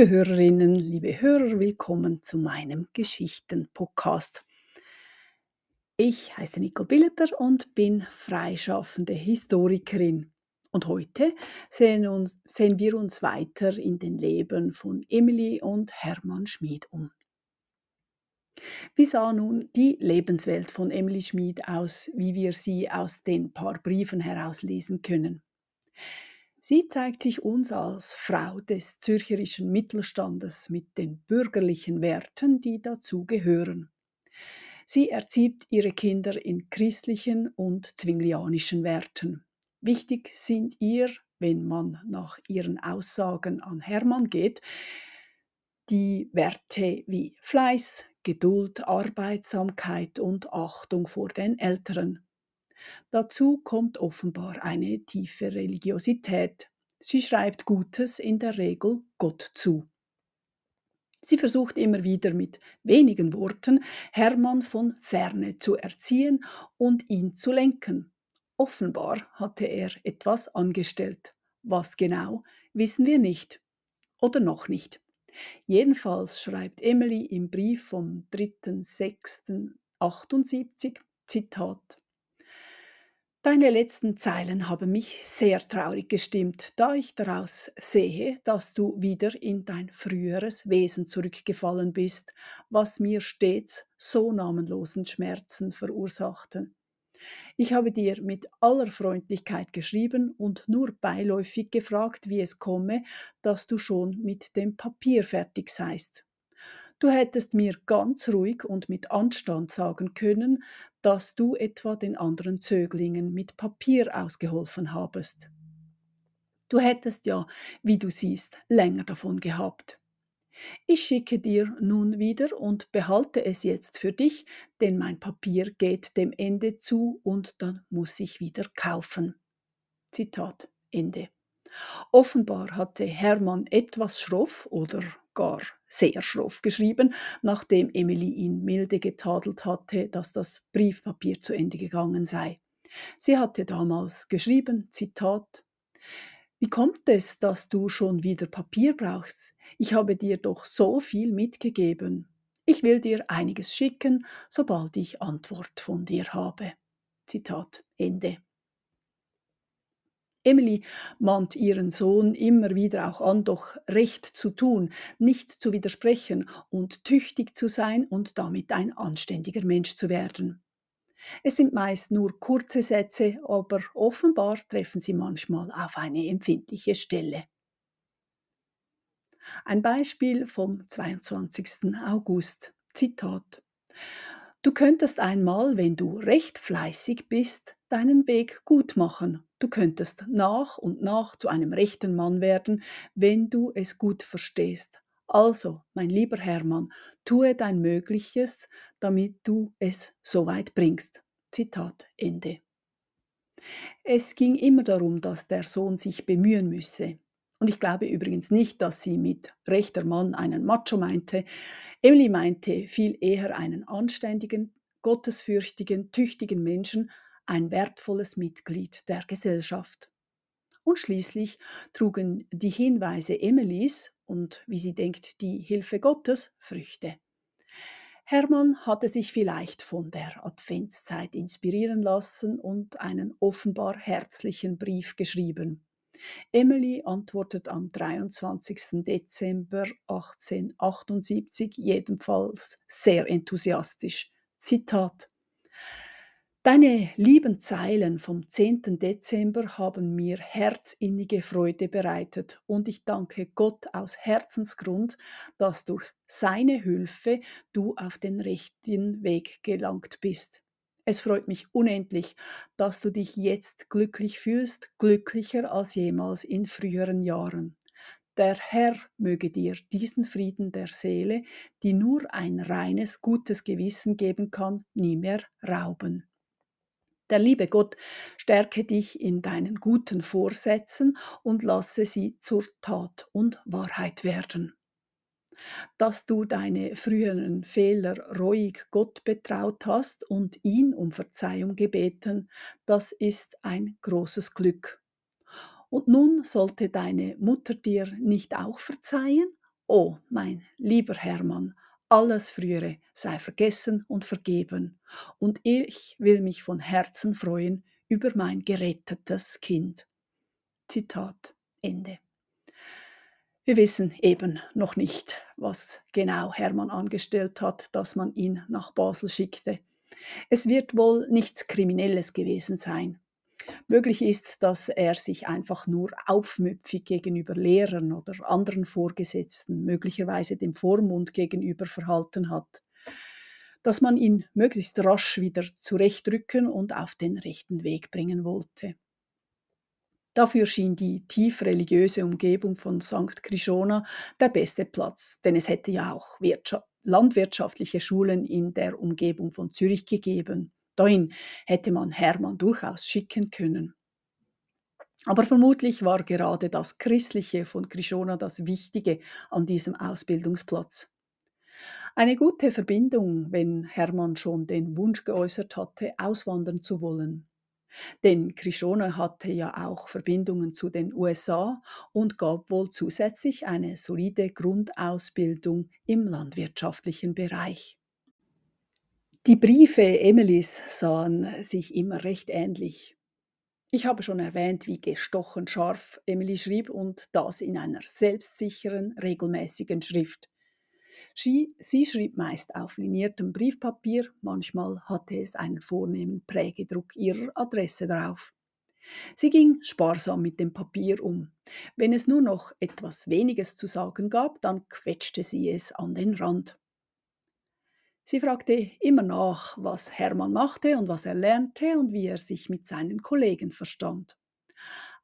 Liebe Hörerinnen, liebe Hörer, willkommen zu meinem Geschichten-Podcast. Ich heiße Nicole Billeter und bin freischaffende Historikerin. Und heute sehen, uns, sehen wir uns weiter in den Leben von Emily und Hermann Schmid um. Wie sah nun die Lebenswelt von Emily Schmid aus, wie wir sie aus den paar Briefen herauslesen können? Sie zeigt sich uns als Frau des zürcherischen Mittelstandes mit den bürgerlichen Werten, die dazu gehören. Sie erzieht ihre Kinder in christlichen und zwinglianischen Werten. Wichtig sind ihr, wenn man nach ihren Aussagen an Hermann geht, die Werte wie Fleiß, Geduld, Arbeitsamkeit und Achtung vor den Älteren. Dazu kommt offenbar eine tiefe Religiosität. Sie schreibt Gutes in der Regel Gott zu. Sie versucht immer wieder mit wenigen Worten Hermann von ferne zu erziehen und ihn zu lenken. Offenbar hatte er etwas angestellt. Was genau, wissen wir nicht. Oder noch nicht. Jedenfalls schreibt Emily im Brief vom 3.6.78 Zitat Deine letzten Zeilen haben mich sehr traurig gestimmt, da ich daraus sehe, dass du wieder in dein früheres Wesen zurückgefallen bist, was mir stets so namenlosen Schmerzen verursachte. Ich habe dir mit aller Freundlichkeit geschrieben und nur beiläufig gefragt, wie es komme, dass du schon mit dem Papier fertig seist. Du hättest mir ganz ruhig und mit Anstand sagen können, dass du etwa den anderen Zöglingen mit Papier ausgeholfen habest. Du hättest ja, wie du siehst, länger davon gehabt. Ich schicke dir nun wieder und behalte es jetzt für dich, denn mein Papier geht dem Ende zu und dann muss ich wieder kaufen. Zitat Ende. Offenbar hatte Hermann etwas schroff oder gar sehr schroff geschrieben, nachdem Emily ihn milde getadelt hatte, dass das Briefpapier zu Ende gegangen sei. Sie hatte damals geschrieben, Zitat, Wie kommt es, dass du schon wieder Papier brauchst? Ich habe dir doch so viel mitgegeben. Ich will dir einiges schicken, sobald ich Antwort von dir habe. Zitat Ende. Emily mahnt ihren Sohn immer wieder auch an, doch recht zu tun, nicht zu widersprechen und tüchtig zu sein und damit ein anständiger Mensch zu werden. Es sind meist nur kurze Sätze, aber offenbar treffen sie manchmal auf eine empfindliche Stelle. Ein Beispiel vom 22. August. Zitat. Du könntest einmal, wenn du recht fleißig bist, deinen Weg gut machen Du könntest nach und nach zu einem rechten Mann werden, wenn du es gut verstehst. Also, mein lieber Hermann, tue dein Mögliches, damit du es so weit bringst. Zitat Ende. Es ging immer darum, dass der Sohn sich bemühen müsse. Und ich glaube übrigens nicht, dass sie mit rechter Mann einen Macho meinte. Emily meinte viel eher einen anständigen, gottesfürchtigen, tüchtigen Menschen, ein wertvolles Mitglied der Gesellschaft. Und schließlich trugen die Hinweise Emilys und, wie sie denkt, die Hilfe Gottes Früchte. Hermann hatte sich vielleicht von der Adventszeit inspirieren lassen und einen offenbar herzlichen Brief geschrieben. Emily antwortet am 23. Dezember 1878 jedenfalls sehr enthusiastisch. Zitat Deine lieben Zeilen vom 10. Dezember haben mir herzinnige Freude bereitet und ich danke Gott aus Herzensgrund, dass durch seine Hilfe du auf den rechten Weg gelangt bist. Es freut mich unendlich, dass du dich jetzt glücklich fühlst, glücklicher als jemals in früheren Jahren. Der Herr möge dir diesen Frieden der Seele, die nur ein reines, gutes Gewissen geben kann, nie mehr rauben. Der liebe Gott stärke dich in deinen guten Vorsätzen und lasse sie zur Tat und Wahrheit werden. Dass du deine früheren Fehler reuig Gott betraut hast und ihn um Verzeihung gebeten, das ist ein großes Glück. Und nun sollte deine Mutter dir nicht auch verzeihen? Oh, mein lieber Hermann, alles Frühere sei vergessen und vergeben, und ich will mich von Herzen freuen über mein gerettetes Kind. Zitat Ende. Wir wissen eben noch nicht, was genau Hermann angestellt hat, dass man ihn nach Basel schickte. Es wird wohl nichts Kriminelles gewesen sein. Möglich ist, dass er sich einfach nur aufmüpfig gegenüber Lehrern oder anderen Vorgesetzten, möglicherweise dem Vormund gegenüber verhalten hat, dass man ihn möglichst rasch wieder zurechtrücken und auf den rechten Weg bringen wollte. Dafür schien die tief religiöse Umgebung von St. Krishona der beste Platz, denn es hätte ja auch landwirtschaftliche Schulen in der Umgebung von Zürich gegeben. Dahin hätte man Hermann durchaus schicken können. Aber vermutlich war gerade das Christliche von Krishona das Wichtige an diesem Ausbildungsplatz. Eine gute Verbindung, wenn Hermann schon den Wunsch geäußert hatte, auswandern zu wollen. Denn Krishona hatte ja auch Verbindungen zu den USA und gab wohl zusätzlich eine solide Grundausbildung im landwirtschaftlichen Bereich. Die Briefe Emilys sahen sich immer recht ähnlich. Ich habe schon erwähnt, wie gestochen scharf Emily schrieb und das in einer selbstsicheren, regelmäßigen Schrift. Sie, sie schrieb meist auf liniertem Briefpapier, manchmal hatte es einen vornehmen Prägedruck ihrer Adresse drauf. Sie ging sparsam mit dem Papier um. Wenn es nur noch etwas Weniges zu sagen gab, dann quetschte sie es an den Rand. Sie fragte immer nach, was Hermann machte und was er lernte und wie er sich mit seinen Kollegen verstand.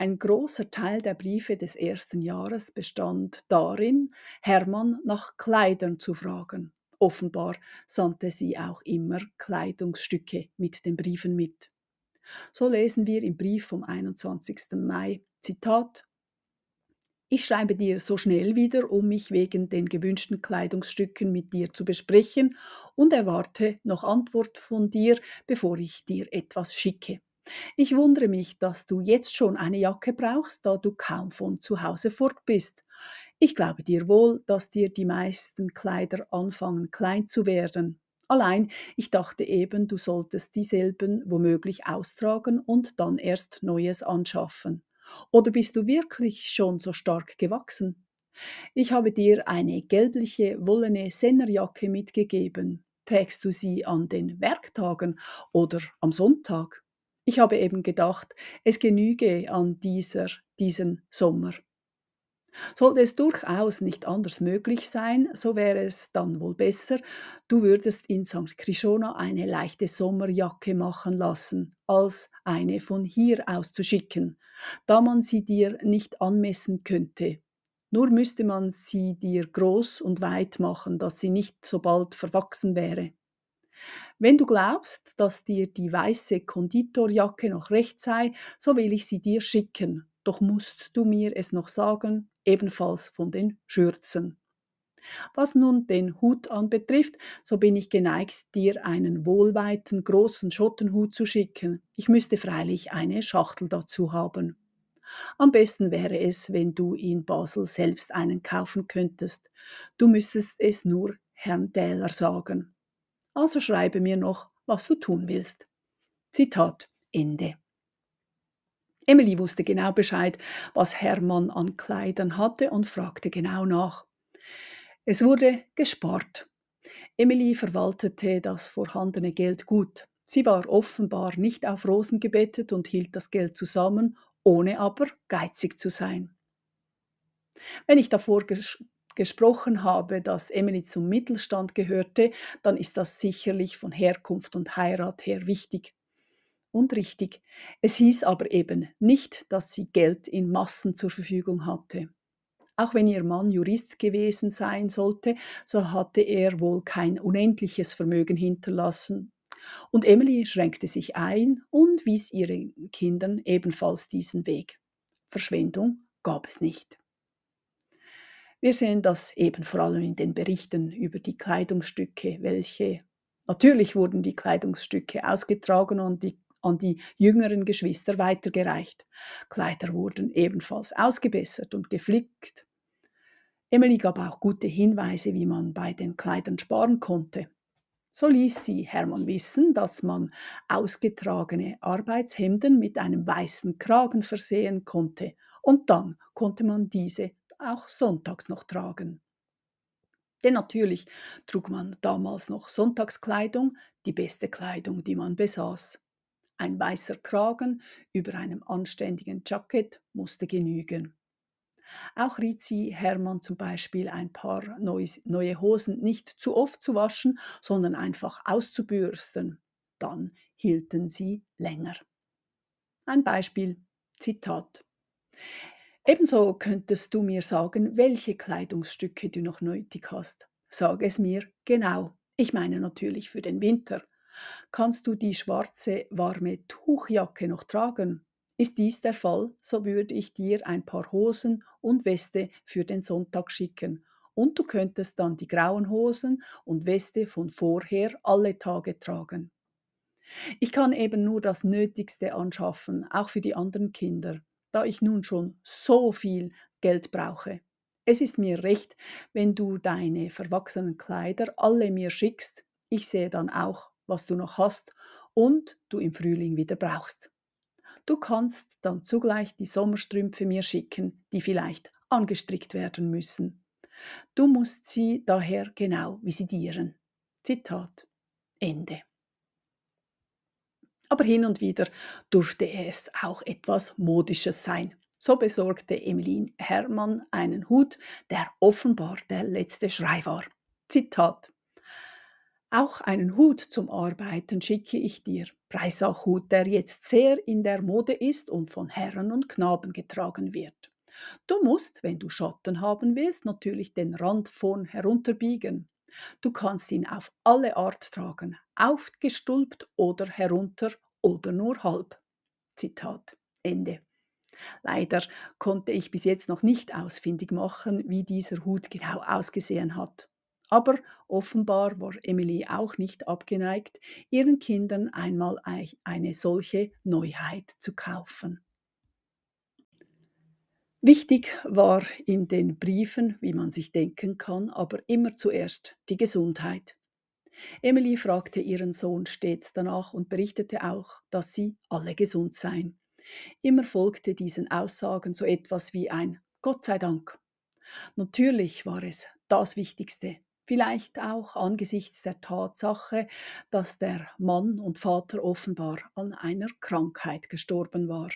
Ein großer Teil der Briefe des ersten Jahres bestand darin, Hermann nach Kleidern zu fragen. Offenbar sandte sie auch immer Kleidungsstücke mit den Briefen mit. So lesen wir im Brief vom 21. Mai, Zitat, ich schreibe dir so schnell wieder, um mich wegen den gewünschten Kleidungsstücken mit dir zu besprechen und erwarte noch Antwort von dir, bevor ich dir etwas schicke. Ich wundere mich, dass du jetzt schon eine Jacke brauchst, da du kaum von zu Hause fort bist. Ich glaube dir wohl, dass dir die meisten Kleider anfangen klein zu werden. Allein, ich dachte eben, du solltest dieselben womöglich austragen und dann erst Neues anschaffen. Oder bist du wirklich schon so stark gewachsen? Ich habe dir eine gelbliche wollene Sennerjacke mitgegeben. Trägst du sie an den Werktagen oder am Sonntag? Ich habe eben gedacht, es genüge an dieser, diesen Sommer. Sollte es durchaus nicht anders möglich sein, so wäre es dann wohl besser, du würdest in St. Krishona eine leichte Sommerjacke machen lassen, als eine von hier aus zu schicken, da man sie dir nicht anmessen könnte. Nur müsste man sie dir groß und weit machen, dass sie nicht so bald verwachsen wäre. Wenn du glaubst, dass dir die weiße Konditorjacke noch recht sei, so will ich sie dir schicken, doch musst du mir es noch sagen, ebenfalls von den Schürzen. Was nun den Hut anbetrifft, so bin ich geneigt, dir einen wohlweiten großen Schottenhut zu schicken. Ich müsste freilich eine Schachtel dazu haben. Am besten wäre es, wenn du in Basel selbst einen kaufen könntest. Du müsstest es nur Herrn Dähler sagen. Also schreibe mir noch, was du tun willst. Zitat Ende. Emily wusste genau Bescheid, was Hermann an Kleidern hatte und fragte genau nach. Es wurde gespart. Emily verwaltete das vorhandene Geld gut. Sie war offenbar nicht auf Rosen gebettet und hielt das Geld zusammen, ohne aber geizig zu sein. Wenn ich davor gesprochen habe, dass Emily zum Mittelstand gehörte, dann ist das sicherlich von Herkunft und Heirat her wichtig und richtig. Es hieß aber eben nicht, dass sie Geld in Massen zur Verfügung hatte. Auch wenn ihr Mann Jurist gewesen sein sollte, so hatte er wohl kein unendliches Vermögen hinterlassen. Und Emily schränkte sich ein und wies ihren Kindern ebenfalls diesen Weg. Verschwendung gab es nicht. Wir sehen das eben vor allem in den Berichten über die Kleidungsstücke, welche natürlich wurden die Kleidungsstücke ausgetragen und die an die jüngeren Geschwister weitergereicht. Kleider wurden ebenfalls ausgebessert und geflickt. Emily gab auch gute Hinweise, wie man bei den Kleidern sparen konnte. So ließ sie Hermann wissen, dass man ausgetragene Arbeitshemden mit einem weißen Kragen versehen konnte, und dann konnte man diese auch sonntags noch tragen. Denn natürlich trug man damals noch Sonntagskleidung, die beste Kleidung, die man besaß. Ein weißer Kragen über einem anständigen Jackett musste genügen. Auch riet sie Hermann zum Beispiel ein paar neue Hosen nicht zu oft zu waschen, sondern einfach auszubürsten. Dann hielten sie länger. Ein Beispiel, Zitat. Ebenso könntest du mir sagen, welche Kleidungsstücke du noch nötig hast. Sag es mir genau. Ich meine natürlich für den Winter. Kannst du die schwarze, warme Tuchjacke noch tragen? Ist dies der Fall, so würde ich dir ein paar Hosen und Weste für den Sonntag schicken. Und du könntest dann die grauen Hosen und Weste von vorher alle Tage tragen. Ich kann eben nur das Nötigste anschaffen, auch für die anderen Kinder da ich nun schon so viel Geld brauche. Es ist mir recht, wenn du deine verwachsenen Kleider alle mir schickst. Ich sehe dann auch, was du noch hast und du im Frühling wieder brauchst. Du kannst dann zugleich die Sommerstrümpfe mir schicken, die vielleicht angestrickt werden müssen. Du musst sie daher genau visitieren. Zitat Ende aber hin und wieder durfte es auch etwas Modisches sein. So besorgte Emmeline Hermann einen Hut, der offenbar der letzte Schrei war. Zitat auch einen Hut zum Arbeiten schicke ich dir. Breisachhut, der jetzt sehr in der Mode ist und von Herren und Knaben getragen wird. Du musst, wenn du Schatten haben willst, natürlich den Rand vorn herunterbiegen. Du kannst ihn auf alle Art tragen, aufgestülpt oder herunter oder nur halb. Zitat Ende. Leider konnte ich bis jetzt noch nicht ausfindig machen, wie dieser Hut genau ausgesehen hat. Aber offenbar war Emily auch nicht abgeneigt, ihren Kindern einmal eine solche Neuheit zu kaufen. Wichtig war in den Briefen, wie man sich denken kann, aber immer zuerst die Gesundheit. Emily fragte ihren Sohn stets danach und berichtete auch, dass sie alle gesund seien. Immer folgte diesen Aussagen so etwas wie ein Gott sei Dank. Natürlich war es das Wichtigste, vielleicht auch angesichts der Tatsache, dass der Mann und Vater offenbar an einer Krankheit gestorben war.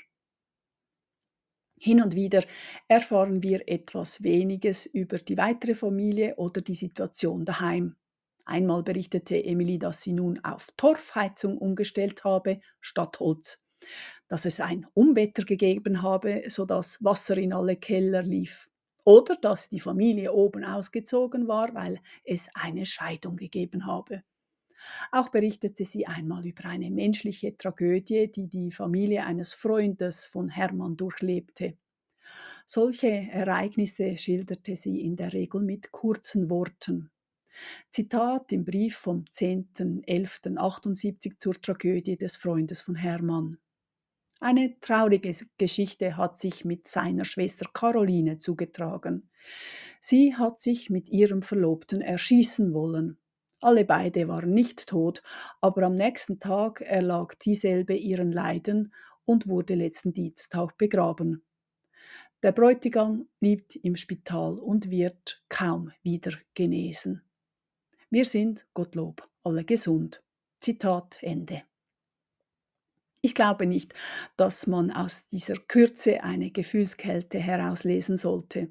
Hin und wieder erfahren wir etwas weniges über die weitere Familie oder die Situation daheim. Einmal berichtete Emily, dass sie nun auf Torfheizung umgestellt habe statt Holz, dass es ein Umwetter gegeben habe, sodass Wasser in alle Keller lief, oder dass die Familie oben ausgezogen war, weil es eine Scheidung gegeben habe. Auch berichtete sie einmal über eine menschliche Tragödie, die die Familie eines Freundes von Hermann durchlebte. Solche Ereignisse schilderte sie in der Regel mit kurzen Worten. Zitat im Brief vom 10.11.78 zur Tragödie des Freundes von Hermann. Eine traurige Geschichte hat sich mit seiner Schwester Caroline zugetragen. Sie hat sich mit ihrem Verlobten erschießen wollen. Alle beide waren nicht tot, aber am nächsten Tag erlag dieselbe ihren Leiden und wurde letzten Dienstag begraben. Der Bräutigam liegt im Spital und wird kaum wieder genesen. Wir sind, Gottlob, alle gesund. Zitat Ende. Ich glaube nicht, dass man aus dieser Kürze eine Gefühlskälte herauslesen sollte.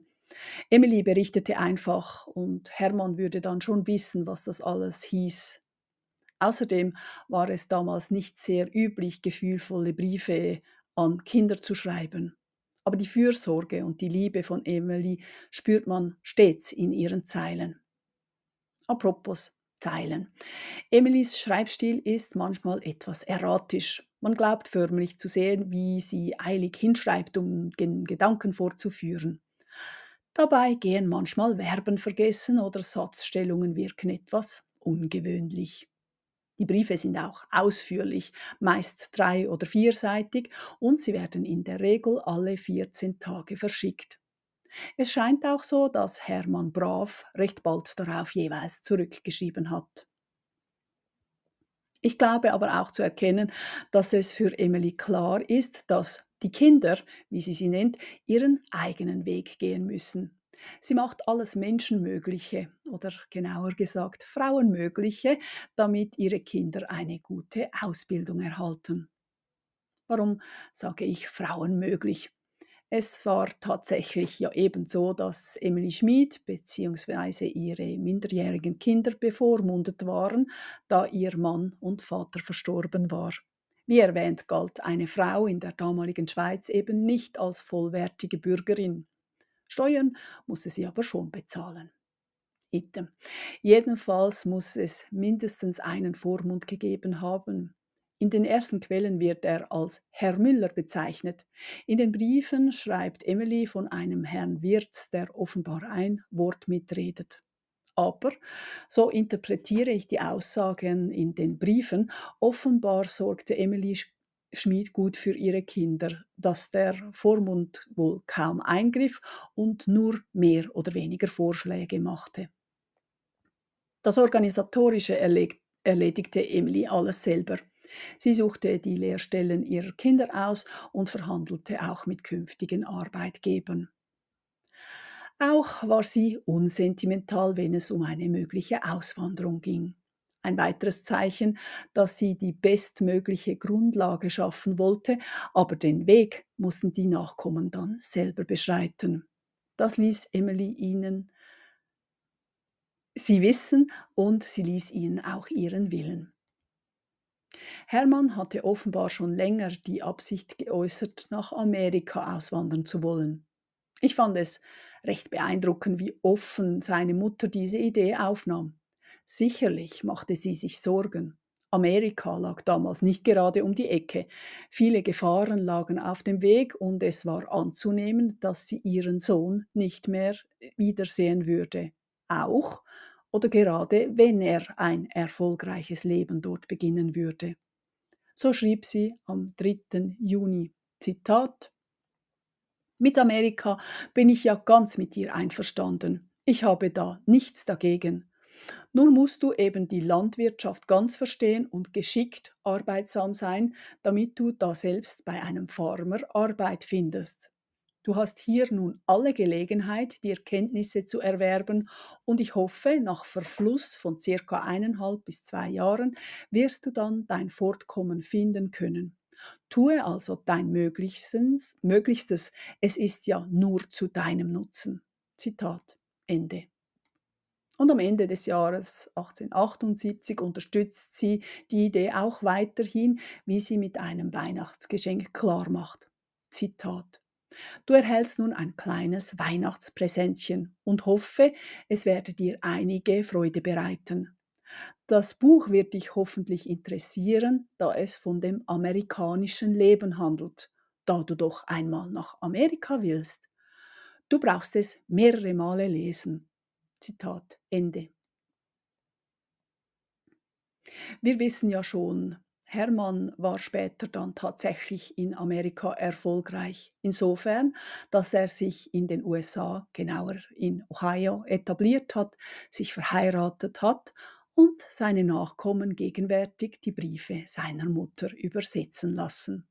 Emily berichtete einfach und Hermann würde dann schon wissen, was das alles hieß. Außerdem war es damals nicht sehr üblich, gefühlvolle Briefe an Kinder zu schreiben. Aber die Fürsorge und die Liebe von Emily spürt man stets in ihren Zeilen. Apropos Zeilen. Emilys Schreibstil ist manchmal etwas erratisch. Man glaubt förmlich zu sehen, wie sie eilig hinschreibt, um den Gedanken fortzuführen. Dabei gehen manchmal Verben vergessen oder Satzstellungen wirken etwas ungewöhnlich. Die Briefe sind auch ausführlich, meist drei- oder vierseitig und sie werden in der Regel alle 14 Tage verschickt. Es scheint auch so, dass Hermann Brav recht bald darauf jeweils zurückgeschrieben hat. Ich glaube aber auch zu erkennen, dass es für Emily klar ist, dass die Kinder, wie sie sie nennt, ihren eigenen Weg gehen müssen. Sie macht alles Menschenmögliche oder genauer gesagt Frauenmögliche, damit ihre Kinder eine gute Ausbildung erhalten. Warum sage ich Frauenmöglich? Es war tatsächlich ja ebenso, dass Emily Schmid bzw. ihre minderjährigen Kinder bevormundet waren, da ihr Mann und Vater verstorben war. Wie erwähnt galt eine Frau in der damaligen Schweiz eben nicht als vollwertige Bürgerin. Steuern musste sie aber schon bezahlen. Item. Jedenfalls muss es mindestens einen Vormund gegeben haben. In den ersten Quellen wird er als Herr Müller bezeichnet. In den Briefen schreibt Emily von einem Herrn Wirz, der offenbar ein Wort mitredet. Aber, so interpretiere ich die Aussagen in den Briefen, offenbar sorgte Emily Schmid gut für ihre Kinder, dass der Vormund wohl kaum eingriff und nur mehr oder weniger Vorschläge machte. Das Organisatorische erledigte Emily alles selber. Sie suchte die Lehrstellen ihrer Kinder aus und verhandelte auch mit künftigen Arbeitgebern. Auch war sie unsentimental, wenn es um eine mögliche Auswanderung ging. Ein weiteres Zeichen, dass sie die bestmögliche Grundlage schaffen wollte, aber den Weg mussten die Nachkommen dann selber beschreiten. Das ließ Emily ihnen sie wissen und sie ließ ihnen auch ihren Willen. Hermann hatte offenbar schon länger die Absicht geäußert, nach Amerika auswandern zu wollen. Ich fand es recht beeindruckend, wie offen seine Mutter diese Idee aufnahm. Sicherlich machte sie sich Sorgen. Amerika lag damals nicht gerade um die Ecke. Viele Gefahren lagen auf dem Weg und es war anzunehmen, dass sie ihren Sohn nicht mehr wiedersehen würde. Auch oder gerade wenn er ein erfolgreiches Leben dort beginnen würde. So schrieb sie am 3. Juni. Zitat Mit Amerika bin ich ja ganz mit dir einverstanden. Ich habe da nichts dagegen. Nur musst du eben die Landwirtschaft ganz verstehen und geschickt arbeitsam sein, damit du da selbst bei einem Farmer Arbeit findest. Du hast hier nun alle Gelegenheit, dir Kenntnisse zu erwerben und ich hoffe, nach Verfluss von circa eineinhalb bis zwei Jahren wirst du dann dein Fortkommen finden können. Tue also dein Möglichstes, Möglichstes, es ist ja nur zu deinem Nutzen. Zitat Ende. Und am Ende des Jahres 1878 unterstützt sie die Idee auch weiterhin, wie sie mit einem Weihnachtsgeschenk klarmacht. Zitat Du erhältst nun ein kleines Weihnachtspräsentchen und hoffe, es werde dir einige Freude bereiten. Das Buch wird dich hoffentlich interessieren, da es von dem amerikanischen Leben handelt, da du doch einmal nach Amerika willst. Du brauchst es mehrere Male lesen. Zitat Ende. Wir wissen ja schon, Hermann war später dann tatsächlich in Amerika erfolgreich, insofern, dass er sich in den USA, genauer in Ohio, etabliert hat, sich verheiratet hat und seine Nachkommen gegenwärtig die Briefe seiner Mutter übersetzen lassen.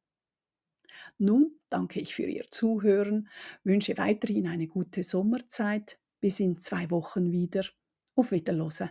Nun danke ich für Ihr Zuhören, wünsche weiterhin eine gute Sommerzeit, bis in zwei Wochen wieder. Auf Wiederlose.